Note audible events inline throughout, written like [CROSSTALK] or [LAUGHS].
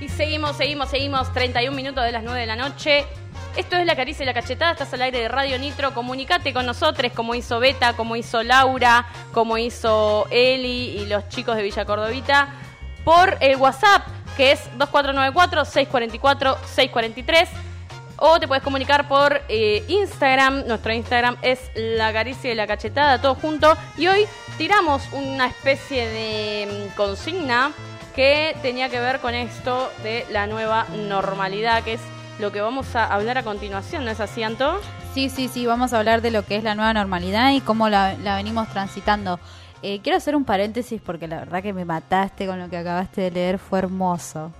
Y seguimos, seguimos, seguimos. 31 minutos de las 9 de la noche. Esto es La Caricia y la Cachetada. Estás al aire de Radio Nitro. Comunicate con nosotros, como hizo Beta, como hizo Laura, como hizo Eli y los chicos de Villa Cordovita, por el WhatsApp, que es 2494-644-643. O te puedes comunicar por eh, Instagram. Nuestro Instagram es La Caricia y la Cachetada, todo junto. Y hoy tiramos una especie de mm, consigna que tenía que ver con esto de la nueva normalidad, que es lo que vamos a hablar a continuación, ¿no es así, Anto? Sí, sí, sí, vamos a hablar de lo que es la nueva normalidad y cómo la, la venimos transitando. Eh, quiero hacer un paréntesis porque la verdad que me mataste con lo que acabaste de leer, fue hermoso.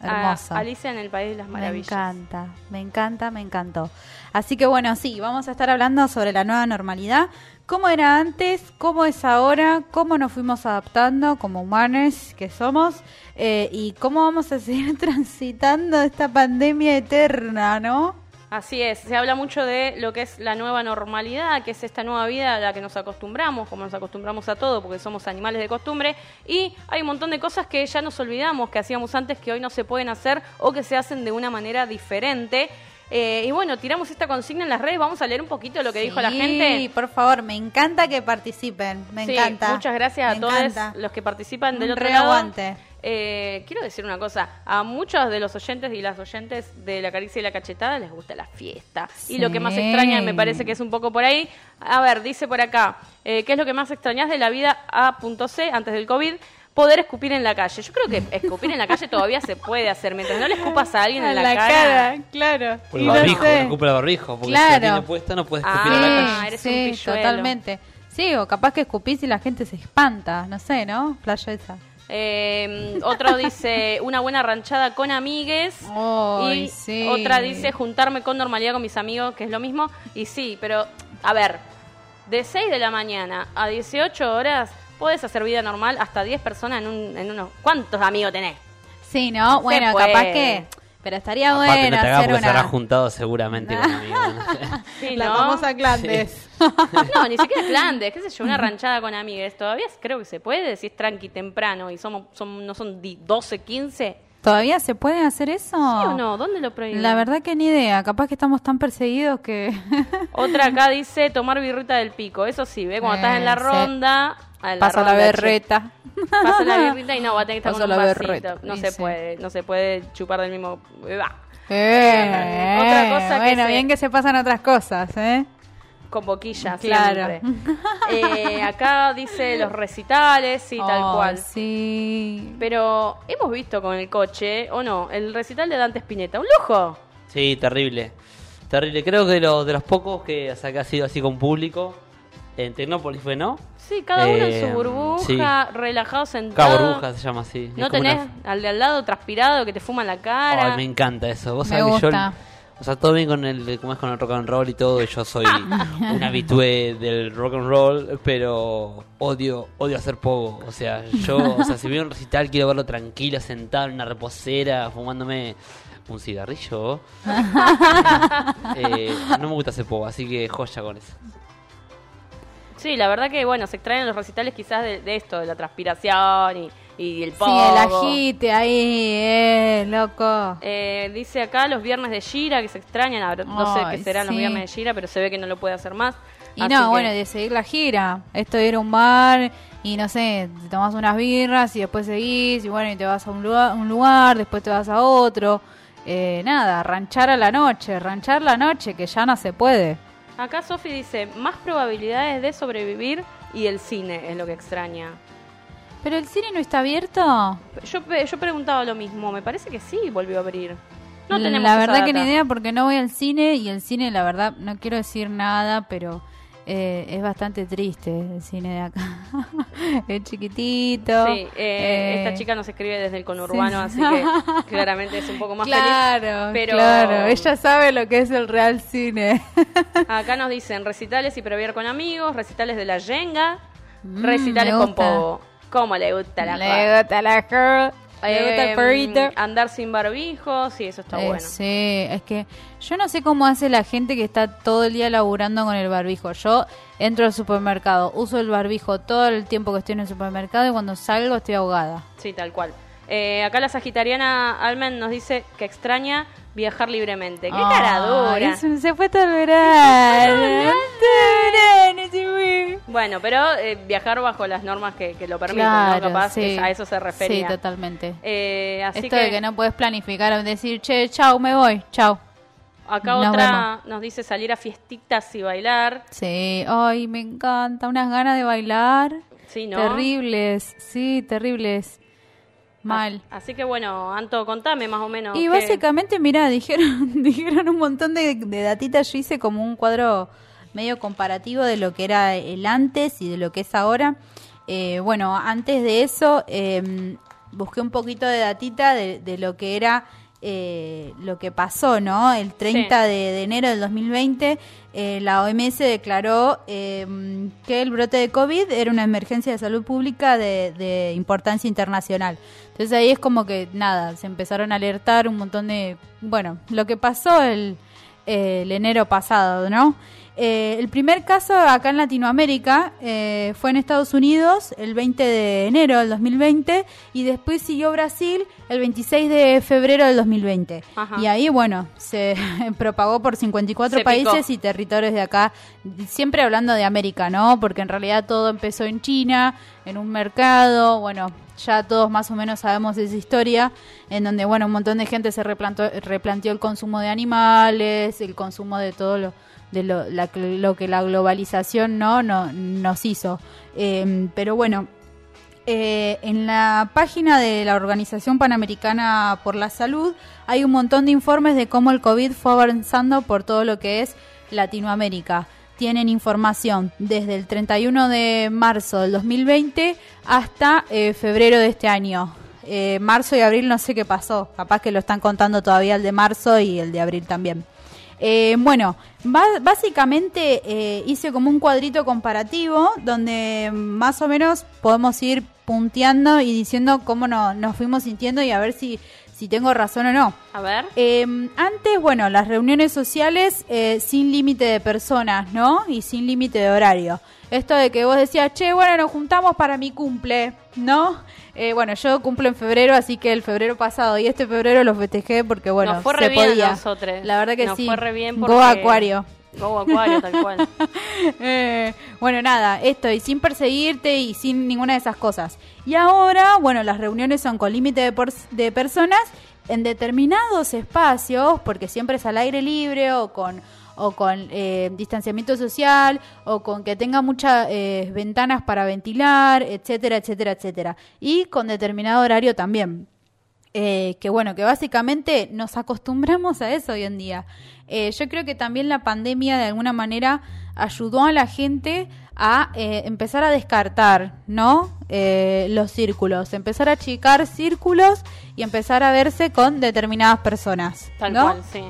Hermoso. A- Alicia en el País de las Maravillas. Me encanta, me encanta, me encantó. Así que bueno, sí, vamos a estar hablando sobre la nueva normalidad, cómo era antes, cómo es ahora, cómo nos fuimos adaptando como humanos que somos eh, y cómo vamos a seguir [LAUGHS] transitando esta pandemia eterna, ¿no? Así es, se habla mucho de lo que es la nueva normalidad, que es esta nueva vida a la que nos acostumbramos, como nos acostumbramos a todo, porque somos animales de costumbre, y hay un montón de cosas que ya nos olvidamos que hacíamos antes que hoy no se pueden hacer o que se hacen de una manera diferente. Eh, y bueno, tiramos esta consigna en las redes, vamos a leer un poquito lo que dijo la Sí, gente. por favor, me encanta que participen, me Sí, encanta. Muchas gracias Me a todos encanta. los que participan del Un otro lado. aguante. Eh, quiero decir una cosa, a muchos de los oyentes y las oyentes de la caricia y la cachetada les gusta la fiesta. Y lo que más Sí. extraña me parece que es un poco por ahí. A ver, dice por acá, eh, ¿qué es lo que más extrañas de la vida A.C antes del COVID? Poder escupir en la calle. Yo creo que escupir en la calle todavía se puede hacer. Mientras no le escupas a alguien en la, cara. claro. Por Y el no barbijo, sé. no ocupa el barbijo, porque si Claro. la tiene puesta no puedes escupir Ah, en la Sí, calle. eres un sí, pilluelo. totalmente. Sí, o capaz que escupís y la gente se espanta, no sé, ¿no? Playa esa. Eh, otro dice una buena ranchada con amigues. Y sí. otra dice juntarme con normalidad con mis amigos, que es lo mismo. Y sí, pero a ver, de 6 de la mañana a 18 horas puedes hacer vida normal hasta 10 personas en, un, en unos... ¿Cuántos amigos tenés? Sí, ¿no? Bueno, capaz que... Pero estaría Aparte bueno no te hagas hacer porque se habrá una... juntado seguramente con [LAUGHS] amigos. no sé. Sí, La ¿no? famosa Clandes. No, ni siquiera Flandes, qué sé yo, una ranchada con amigues. Todavía creo que se puede si es tranqui temprano y somos, son, no son di- 12, 15. ¿Todavía se puede hacer eso? ¿Sí o no? ¿Dónde lo prohíben? La verdad que ni idea. Capaz que estamos tan perseguidos que... Otra acá dice tomar birrita del pico. Eso sí, ¿ve? Cuando [LAUGHS] estás en la sí. ronda. A Pasa la che. berreta. Pasa la birrita [LAUGHS] y no, va a tener que estar Pasa con un la vasito. berreta, No y se sí. puede, no se puede chupar del mismo. va. Eh, Otra cosa que bueno, se- bien que se pasan otras cosas, ¿eh? Con boquilla, Claro. siempre. Eh, acá dice los recitales, sí, tal Ay, cual. Sí. Pero hemos visto con el coche, ¿o no? El recital de Dante Spinetta. ¡Un lujo! Sí, terrible. Terrible. Creo que de los, de los pocos que, o sea, que ha sido así con público, en Tecnópolis fue, ¿no? Sí, cada uno en su Eh, burbuja, relajado, sentado. Cada burbuja se llama así. No tenés una- al de al lado transpirado que te fuma la cara. Ay, me encanta eso. Vos Me sabés que yo, gusta. o sea, todo bien con el, como es con el rock and roll y todo, y yo soy [LAUGHS] un habitué del rock and roll, pero odio, odio hacer poco. O sea, yo, o sea, si voy a un recital quiero verlo tranquilo, sentado en una reposera, fumándome un cigarrillo. [LAUGHS] Eh, no me gusta hacer poco, así que joya con eso. Sí, la verdad que, bueno, se extraen los recitales quizás de, de esto, de la transpiración y, y el Sí, pogo. el agite ahí, eh, loco. Eh, dice acá los viernes de Gira que se extrañan. ahora No sé qué serán los sí. viernes de Gira, pero se ve que no lo puede hacer más. Y Así no, que- bueno, de seguir la gira. Esto de ir a un bar y no sé, te tomas unas birras y después seguís y bueno, y te vas a un lugar, un lugar después te vas a otro. Eh, nada, ranchar a la noche, ranchar la noche, que ya no se puede. Acá Sofi dice, más probabilidades de sobrevivir y el cine es lo que extraña. ¿Pero el cine no está abierto? Yo, yo preguntaba lo mismo, me parece que sí volvió a abrir. No tenemos la esa verdad que ni idea porque no voy al cine y el cine, la verdad, no quiero decir nada, pero eh, es bastante triste el cine de acá. [LAUGHS] es chiquitito. Sí, eh, eh, esta chica nos escribe desde el conurbano, sí. así que [LAUGHS] claramente es un poco más claro, feliz. Pero claro, ella sabe lo que es el real cine. [LAUGHS] acá nos dicen recitales y previar con amigos, recitales de la yenga, Mm, recitales con pogo. ¿Cómo le gusta la? Le gusta la el perrito. Andar sin barbijo, sí, eso está Eh, bueno. Sí, es que yo no sé cómo hace la gente que está todo el día laburando con el barbijo. Yo entro al supermercado, uso el barbijo todo el tiempo que estoy en el supermercado y cuando salgo estoy ahogada. Sí, tal cual. Eh, acá la sagitariana Almen nos dice que extraña viajar libremente. ¡Qué caradura! se, se fue todo el verano. [LAUGHS] Todo el verano se fue. Bueno, pero eh, viajar bajo las normas que, que lo permiten, Claro, ¿no? Capaz sí. es- a eso se refería. Sí, totalmente. Eh, así Esto de que no puedes planificar, decir, che, chau, me voy, chau. acá nos otra nos dice salir a fiestitas y bailar. Sí, ay, me encanta, unas ganas de bailar. Sí, ¿no? Terribles, sí, terribles. Mal. Así que bueno, Anto, contame más o menos. Y básicamente, mira, dijeron, [LAUGHS] dijeron un montón de, de datitas. Yo hice como un cuadro medio comparativo de lo que era el antes y de lo que es ahora. Eh, bueno, antes de eso, eh, busqué un poquito de datita de, de lo que era eh, lo que pasó, ¿no? El 30 de, de enero del 2020, eh, la OMS declaró eh, que el brote de COVID era una emergencia de salud pública de, de importancia internacional. Entonces ahí es como que, nada, se empezaron a alertar un montón de, bueno, lo que pasó el, el enero pasado, ¿no? Eh, el primer caso acá en Latinoamérica eh, fue en Estados Unidos el 20 de enero del 2020 y después siguió Brasil el 26 de febrero del 2020. Ajá. Y ahí, bueno, se [LAUGHS] propagó por 54 Se países picó. y territorios de acá, siempre hablando de América, ¿no? Porque en realidad todo empezó en China, en un mercado, bueno, ya todos más o menos sabemos esa historia, en donde, bueno, un montón de gente se replantó- replanteó el consumo de animales, el consumo de todo lo de lo, la- lo que la globalización no, no nos hizo. Eh, pero bueno, eh, en la página de la Organización Panamericana por la Salud hay un montón de informes de cómo el COVID fue avanzando por todo lo que es Latinoamérica. Tienen información desde el 31 de marzo del 2020 hasta eh, febrero de este año. Eh, marzo y abril no sé qué pasó. Capaz que lo están contando todavía el de marzo y el de abril también. Eh, bueno, básicamente eh, hice como un cuadrito comparativo donde más o menos podemos ir punteando y diciendo cómo no- nos fuimos sintiendo y a ver si, si tengo razón o no. A ver. Eh, antes, bueno, las reuniones sociales eh, sin límite de personas, ¿no? Y sin límite de horario. Esto de que vos decías, che, bueno, nos juntamos para mi cumple, ¿no? Eh, bueno, yo cumplo en febrero, así que el febrero pasado y este febrero los festejé porque, bueno, Nos fue se re bien a podía. nosotros. La verdad que Nos sí. fue re bien Go porque- Acuario. Go Acuario, tal cual. [LAUGHS] Eh, bueno, nada, esto, y sin perseguirte y sin ninguna de esas cosas. Y ahora, bueno, las reuniones son con límite de, de personas en determinados espacios, porque siempre es al aire libre o con o con eh, distanciamiento social o con que tenga muchas eh, ventanas para ventilar, etcétera, etcétera, etcétera. Y con determinado horario también. Eh, que bueno, que básicamente nos acostumbramos a eso hoy en día. Eh, yo creo que también la pandemia de alguna manera ayudó a la gente a eh, empezar a descartar, ¿no? Eh, los círculos, empezar a achicar círculos y empezar a verse con determinadas personas, Tal ¿no? cual, sí.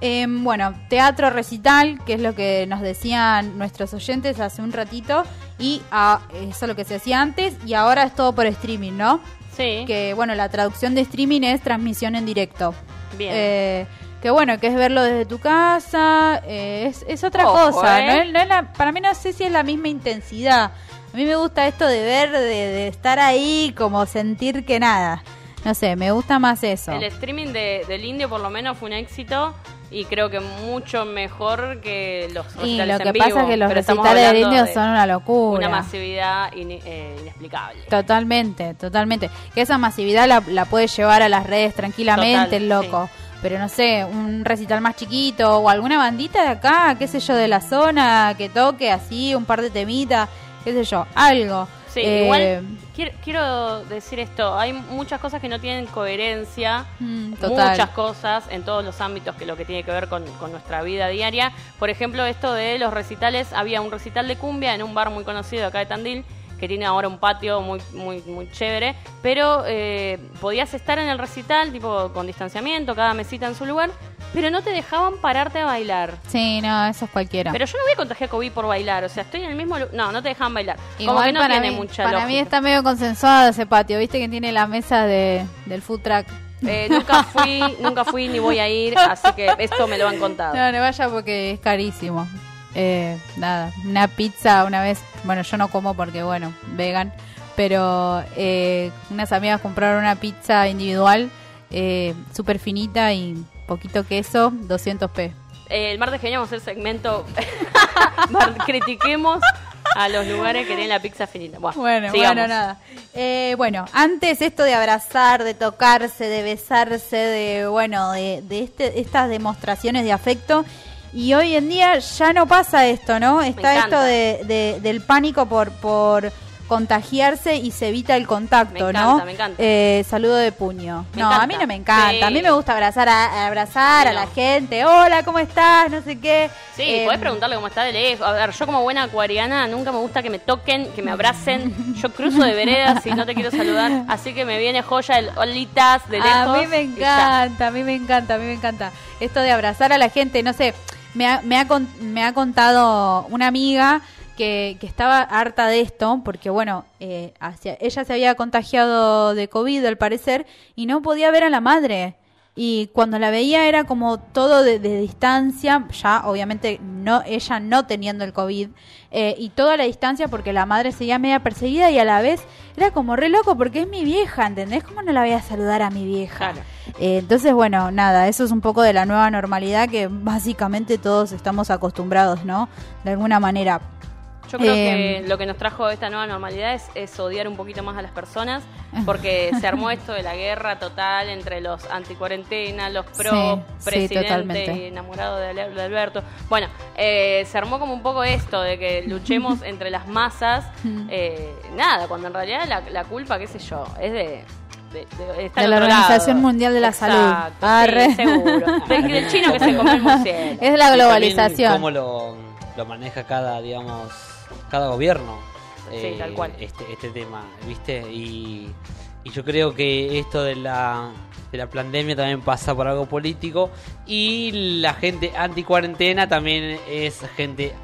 Eh, bueno, teatro recital, que es lo que nos decían nuestros oyentes hace un ratito, y ah, eso es lo que se hacía antes, y ahora es todo por streaming, ¿no? Sí, Que bueno, la traducción de streaming es transmisión en directo. bien. Eh, que bueno, que es verlo desde tu casa, eh, es, es otra Ojo, cosa. ¿eh? ¿no? es- no es la- para mí no sé si es la misma intensidad. A mí me gusta esto de ver, de, de estar ahí, como sentir que nada. No sé, me gusta más eso. El streaming de, del indio por lo menos fue un éxito y creo que mucho mejor que los Y recitales lo que pasa es que los recitales de son una locura. Una masividad eh, inexplicable. Totalmente, totalmente. Que esa masividad la, la puedes llevar a las redes tranquilamente, Total, el loco. Pero no sé, un recital más chiquito o alguna bandita de acá, qué sé yo, de la zona, que toque así, un par de temitas, qué sé yo, algo. Sí, Eh, igual quiero, quiero decir esto, hay muchas cosas que no tienen coherencia, mm, total. muchas cosas en todos los ámbitos que lo que tiene que ver con, con nuestra vida diaria. Por ejemplo, esto de los recitales, había un recital de cumbia en un bar muy conocido acá de Tandil, que tiene ahora un patio muy muy muy chévere, pero eh, podías estar en el recital, tipo con distanciamiento, cada mesita en su lugar, pero no te dejaban pararte a bailar. Sí, no, eso es cualquiera. Pero yo no voy a contagiar COVID por bailar, o sea, estoy en el mismo... No, no te dejaban bailar. Como Igual que no tiene mí, mucha Para lógica. mí está medio consensuado ese patio, viste que tiene la mesa de, del food truck. Eh, nunca fui, [LAUGHS] nunca fui ni voy a ir, así que esto me lo han contado. No, no vaya porque es carísimo. Eh, nada, una pizza una vez, bueno, yo no como porque, bueno, vegan, pero eh, unas amigas compraron una pizza individual eh, súper finita y poquito queso, 200p. Eh, el martes que vamos a hacer segmento. [LAUGHS] Critiquemos a los lugares que tienen la pizza finita. Bueno, Bueno, sigamos. bueno, nada. Eh, bueno, antes esto de abrazar, de tocarse, de besarse, de, bueno, de, de este, estas demostraciones de afecto. Y hoy en día ya no pasa esto, ¿no? Está esto de, de- del pánico por, por contagiarse y se evita el contacto, Me ¿no? encanta, me encanta. Eh, saludo de puño. Me no, encanta. a mí no me encanta. A mí Sí. me gusta abrazar a, abrazar a No. la gente. Hola, ¿cómo estás? No sé qué. Sí, Eh, podés preguntarle cómo está de lejos. A ver, yo como buena acuariana nunca me gusta que me toquen, que me abracen. Yo cruzo de veredas y no te quiero saludar. Así que me viene joya el olitas de lejos. A mí me encanta, a mí me encanta, a mí me encanta. Esto de abrazar a la gente, no sé, me ha, me ha, me ha contado una amiga que, que estaba harta de esto, porque bueno, eh, hacia- ella se había contagiado de COVID al parecer y no podía ver a la madre. Y cuando la veía era como todo de, de distancia, ya obviamente no ella no teniendo el COVID, eh, y toda la distancia porque la madre seguía media perseguida y a la vez era como re loco porque es mi vieja, ¿entendés? ¿Cómo no la voy a saludar a mi vieja? Claro. Eh, entonces, bueno, nada, eso es un poco de la nueva normalidad que básicamente todos estamos acostumbrados, ¿no? De alguna manera. Yo creo Eh, que lo que nos trajo esta nueva normalidad es, es odiar un poquito más a las personas, porque se armó [LAUGHS] esto de la guerra total entre los anticuarentena, los pro Sí, sí, presidente totalmente. enamorado de, Alberto. Bueno, eh, se armó como un poco esto de que luchemos [LAUGHS] entre las masas. eh, nada, cuando en realidad la, la culpa, qué sé yo, es de de, de De la Organización lado. Mundial de la Exacto, Salud. sí, seguro. Del, del [LAUGHS] chino que se come el. Es la globalización. cómo lo, lo maneja cada, digamos, cada gobierno. eh, Sí, tal cual. Este, este tema, ¿viste? Y, y yo creo que esto de la, de la pandemia también pasa por algo político. Y la gente anti-cuarentena también es gente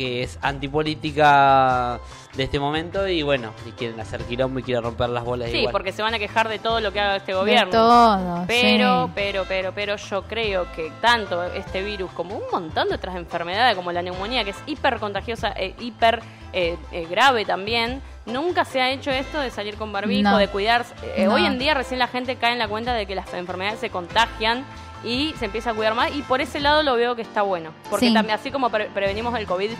que es antipolítica de este momento y bueno, y quieren hacer quilombo y quieren romper las bolas Sí, igual. porque se van a quejar de todo lo que haga este De gobierno. todo. Pero, sí. pero, pero, pero yo creo que tanto este virus como un montón de otras enfermedades como la neumonía, que es hiper contagiosa e hiper eh, eh, grave también, nunca se ha hecho esto de salir con barbijo, No. de cuidarse. Eh, No. Hoy en día recién la gente cae en la cuenta de que las enfermedades se contagian y se empieza a cuidar más y por ese lado lo veo que está bueno. Porque Sí. también así como pre- prevenimos el COVID,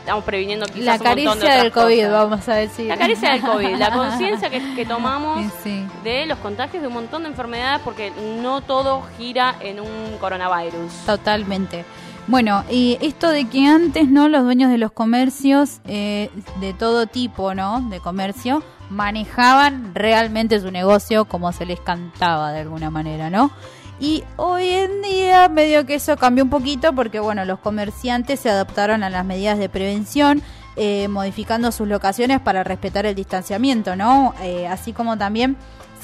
estamos previniendo quizás La un montón de caricia del COVID, cosas. vamos a decir. La caricia del COVID, la [LAUGHS] conciencia que, que tomamos sí. de los contagios de un montón de enfermedades porque no todo gira en un coronavirus. Totalmente. Bueno, y esto de que antes, ¿no? Los dueños de los comercios, eh, de todo tipo, ¿no? De comercio, manejaban realmente su negocio como se les cantaba de alguna manera, ¿no? Y hoy en día medio que eso cambió un poquito porque, bueno, los comerciantes se adaptaron a las medidas de prevención, eh, modificando sus locaciones para respetar el distanciamiento, ¿no? Eh, así como también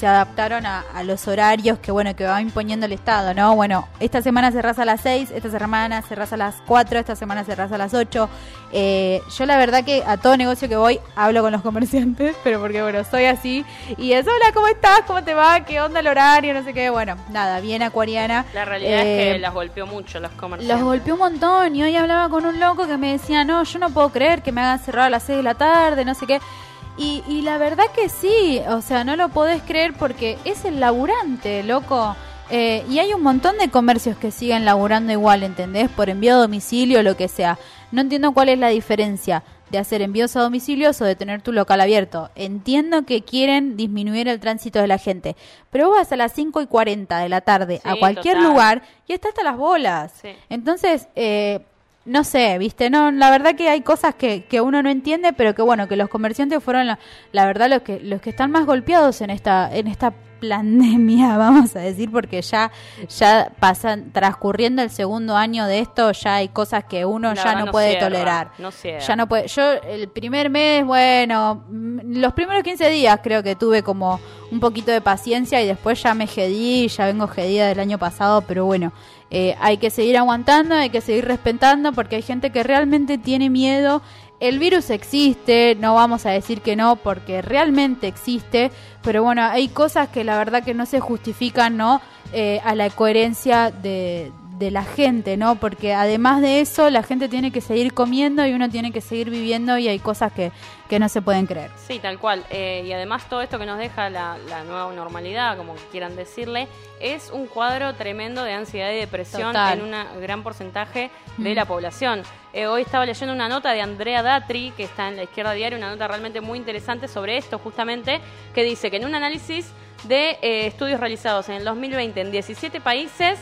se adaptaron a, a los horarios que bueno que va imponiendo el Estado, ¿no? Bueno, esta semana cerrás a las 6, esta semana cerrás a las 4, esta semana cerrás a las 8. Eh, yo la verdad que a todo negocio que voy hablo con los comerciantes, [LAUGHS] pero porque bueno, soy así. Y es, hola, ¿cómo estás? ¿Cómo te va? ¿Qué onda el horario? No sé qué. Bueno, nada, bien acuariana. La realidad es Eh, que las golpeó mucho los comerciantes. los golpeó un montón y hoy hablaba con un loco que me decía, no, yo no puedo creer que me hagan cerrar a las 6 de la tarde, no sé qué. Y, y la verdad que sí, o sea, no lo podés creer porque es el laburante, loco. Eh, y hay un montón de comercios que siguen laburando igual, ¿entendés? Por envío a domicilio, lo que sea. No entiendo cuál es la diferencia de hacer envíos a domicilios o de tener tu local abierto. Entiendo que quieren disminuir el tránsito de la gente, pero vos vas a las 5 y 40 de la tarde a cualquier total. lugar y está hasta las bolas. Sí. Entonces, eh, no sé, viste, no, la verdad que hay cosas que, que uno no entiende, pero que bueno, que los comerciantes fueron la, la verdad los que, los que están más golpeados en esta, en esta pandemia, [LAUGHS] vamos a decir, porque ya, ya pasan, transcurriendo el segundo año de esto, ya hay cosas que uno ya no, no puede cierra, tolerar. no. Ya no puede, yo el primer mes, bueno, mm, los primeros 15 días creo que tuve como un poquito de paciencia y después ya me jedí, ya vengo jedida del año pasado, pero bueno, eh, hay que seguir aguantando, hay que seguir respetando porque hay gente que realmente tiene miedo. El virus existe, no vamos a decir que no porque realmente existe, pero bueno, hay cosas que la verdad que no se justifican, ¿no? Eh, a la coherencia de, de la gente, ¿no? Porque además de eso, la gente tiene que seguir comiendo y uno tiene que seguir viviendo y hay cosas que, que no se pueden creer. Sí, tal cual. Eh, y además todo esto que nos deja la, la nueva normalidad, como quieran decirle, es un cuadro tremendo de ansiedad y depresión Total. en un gran porcentaje de la población. Eh, hoy estaba leyendo una nota de Andrea Datri, que está en la izquierda diaria, una nota realmente muy interesante sobre esto justamente, que dice que en un análisis de eh, estudios realizados en el 2020 en 17 países,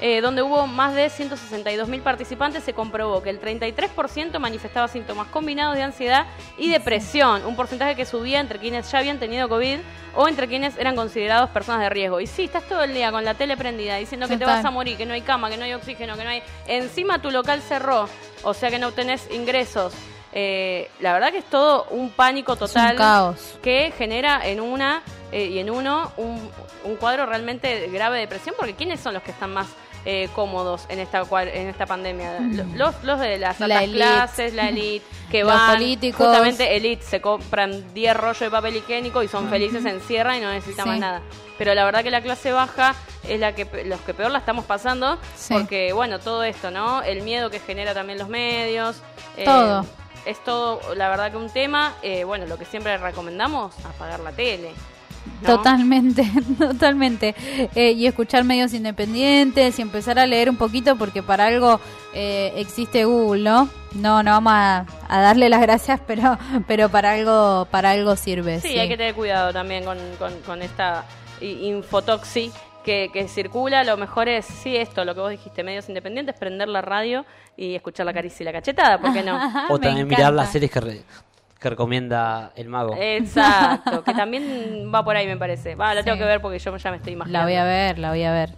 eh, donde hubo más de 162.000 participantes, se comprobó que el 33% manifestaba síntomas combinados de ansiedad y depresión, un porcentaje que subía entre quienes ya habían tenido COVID o entre quienes eran considerados personas de riesgo. Y sí, estás todo el día con la tele prendida diciendo que te vas a morir, que no hay cama, que no hay oxígeno, que no hay... Encima tu local cerró, o sea que no tenés ingresos. Eh, la verdad que es todo un pánico total un caos. que genera en una eh, y en uno un, un cuadro realmente grave de depresión, porque ¿quiénes son los que están más eh, cómodos en esta en esta pandemia? Los, los de las Mm. La altas clases, la elite, que Los van, políticos. justamente elite, se compran 10 rollos de papel higiénico y son felices, se encierran y no necesitan Sí. más nada. Pero la verdad que la clase baja es la que los que peor la estamos pasando, Sí. porque bueno, todo esto, ¿no? El miedo que genera también los medios. eh, Todo. es todo, la verdad que un tema, eh, bueno, lo que siempre recomendamos, apagar la tele. ¿No? Totalmente, [LAUGHS] totalmente. Eh, y escuchar medios independientes y empezar a leer un poquito porque para algo eh, existe Google, ¿no? No, no vamos a, a darle las gracias, [LAUGHS] pero, pero para algo, para algo sirve. Sí, hay que tener cuidado también con, con, con esta infotoxi que, que circula. Lo mejor es, sí, esto, lo que vos dijiste, medios independientes, prender la radio y escuchar la caricia y la cachetada, ¿por qué no? [LAUGHS] O también mirar las series que, re- que recomienda el mago. Exacto, que también [LAUGHS] va por ahí me parece. Va, la tengo Sí. que ver porque yo ya me estoy imaginando. La voy a ver, la voy a ver.